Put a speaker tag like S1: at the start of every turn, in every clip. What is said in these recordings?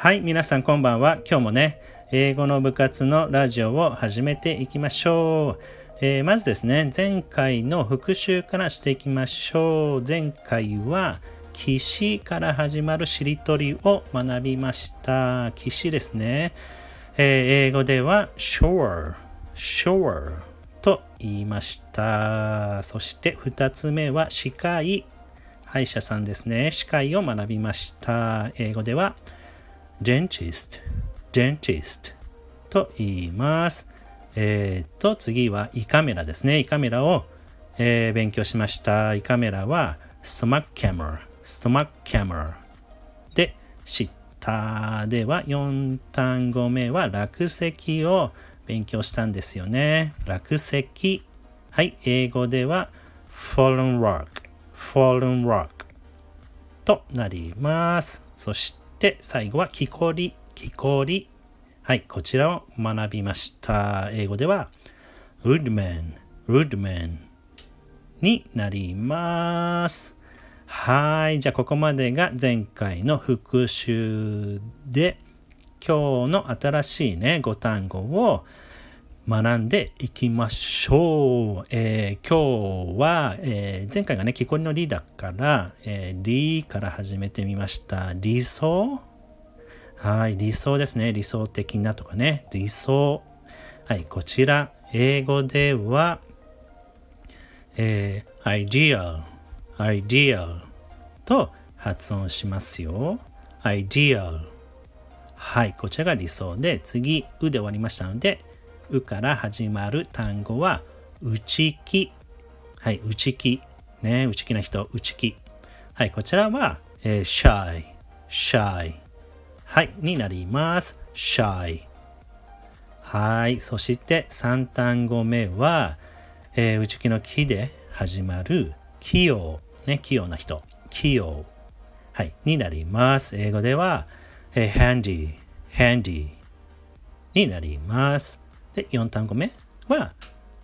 S1: はい、皆さんこんばんは。今日もね、英語の部活のラジオを始めていきましょう。えー、まずですね、前回の復習からしていきましょう。前回は、岸から始まるしりとりを学びました。岸ですね。えー、英語では shore, shore と言いました。そして二つ目は歯科医。歯医者さんですね。歯科医を学びました。英語では dentist, dentist と言います。えー、と、次は胃カメラですね。胃カメラを、えー、勉強しました。胃カメラは stomach camera, stomach camera で知った。では、4単語目は落石を勉強したんですよね。落石。はい、英語では fallen rock, fallen rock となります。そして、で、最後は木こり、木こり。はい、こちらを学びました。英語では、rudman, rudman になります。はい、じゃあここまでが前回の復習で、今日の新しいね、5単語を学んでいきましょう。えー、今日は、えー、前回がね、木こりのリだから、えー、リから始めてみました。理想？はい、理想ですね。理想的なとかね。理想。はい、こちら、英語では、えー、ideal, ideal と発音しますよ。ideal。はい、こちらが理想で、次、うで終わりましたので、うから始まる単語は、内気。はい、内気。ね、内気な人、内気。はい、こちらは、えー、shy, shy。はい、になります。shy。はい、そして3単語目は、えー、内気の木で始まる器用。ね、器用な人。器用。はい、になります。英語では、えー、handy, handy になります。で、4単語目は、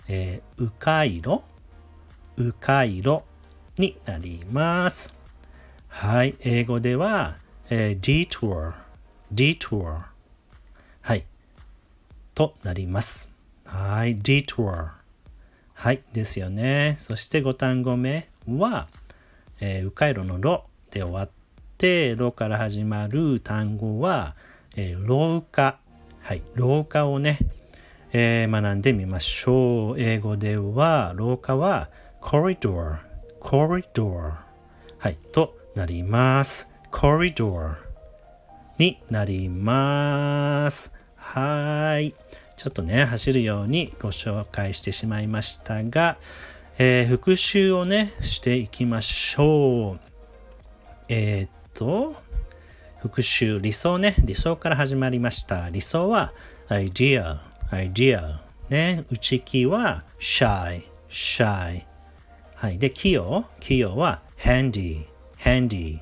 S1: えー、うかいろ、うかいろになります。はい、英語では、えー、detour、detour。はい、となります。はい、detour。はい、ですよね。そして5単語目は、えー、うかいろのろで終わって、ろから始まる単語は、えー、廊下。はい、廊下をね、えー、学んでみましょう。英語では、廊下は corridor, corridor はい、となります。corridor になります。はい。ちょっとね、走るようにご紹介してしまいましたが、えー、復習をね、していきましょう。えー、っと、復習、理想ね、理想から始まりました。理想は idea, idea ね、内気は shy, shy はい。で、器用器用は handy, handy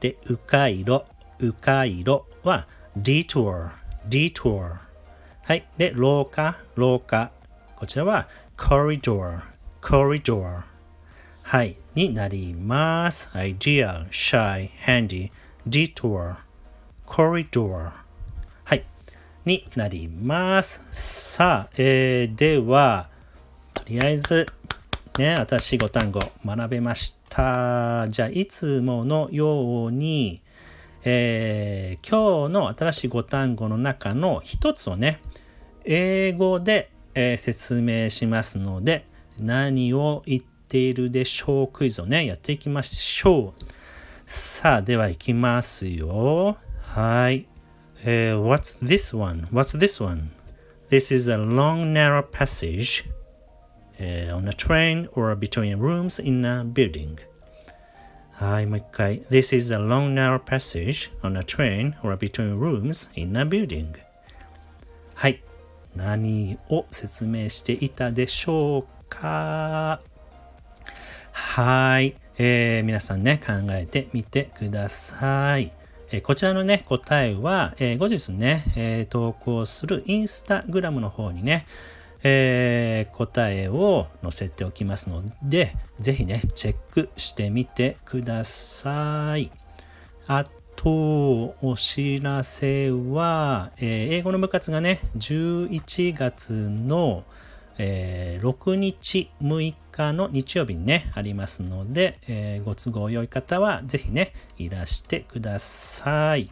S1: で、迂回路迂回路は detour, detour はい。で、廊下廊下こちらは corridor, corridor はい。になります。ideal, shy, handy, detour, corridor になります。さあ、えー、では、とりあえず、ね、私5単語学べました。じゃあ、いつものように、えー、今日の新しい5単語の中の一つをね、英語で、えー、説明しますので、何を言っているでしょう？クイズをね、やっていきましょう。さあ、では行きますよ。はい。Uh, what's this one? What's this one? This is a long, narrow passage uh, on a train or between rooms in a building. はい、もう一回。This is a long, narrow passage on a train or between rooms in a building. はい。何を説明していたでしょうかはい。えー、皆さんね、考えてみてください。 えこちらのね、答えは、え後日ね、え投稿するインスタグラムの方にね、えー、答えを載せておきますので、ぜひね、チェックしてみてください。あと、お知らせは、えー、英語の部活がね、11月の、えー、6日、6日の日曜日にね、ありますので、えー、ご都合良い方はぜひね、いらしてください。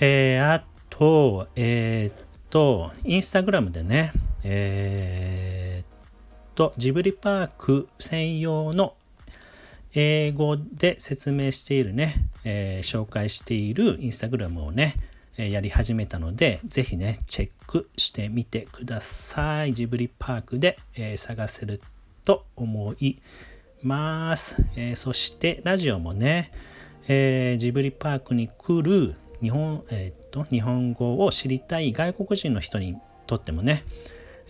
S1: えー、あと、えー、っと、インスタグラムでね、えー、っと、ジブリパーク専用の英語で説明しているね、えー、紹介しているインスタグラムをね、え、やり始めたので、ぜひね、チェックしてみてください。ジブリパークで、え、探せると思います。えそして、ラジオもね、えジブリパークに来る日本,、えーと、日本語を知りたい外国人の人にとってもね、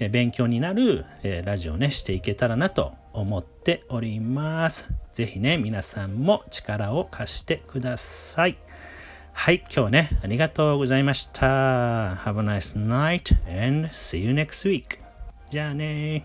S1: え勉強になる、えラジオね、していけたらなと思っております。ぜひね、皆さんも力を貸してください。はい、今日はね、ありがとうございました。Have a nice night and see you next week. じゃあね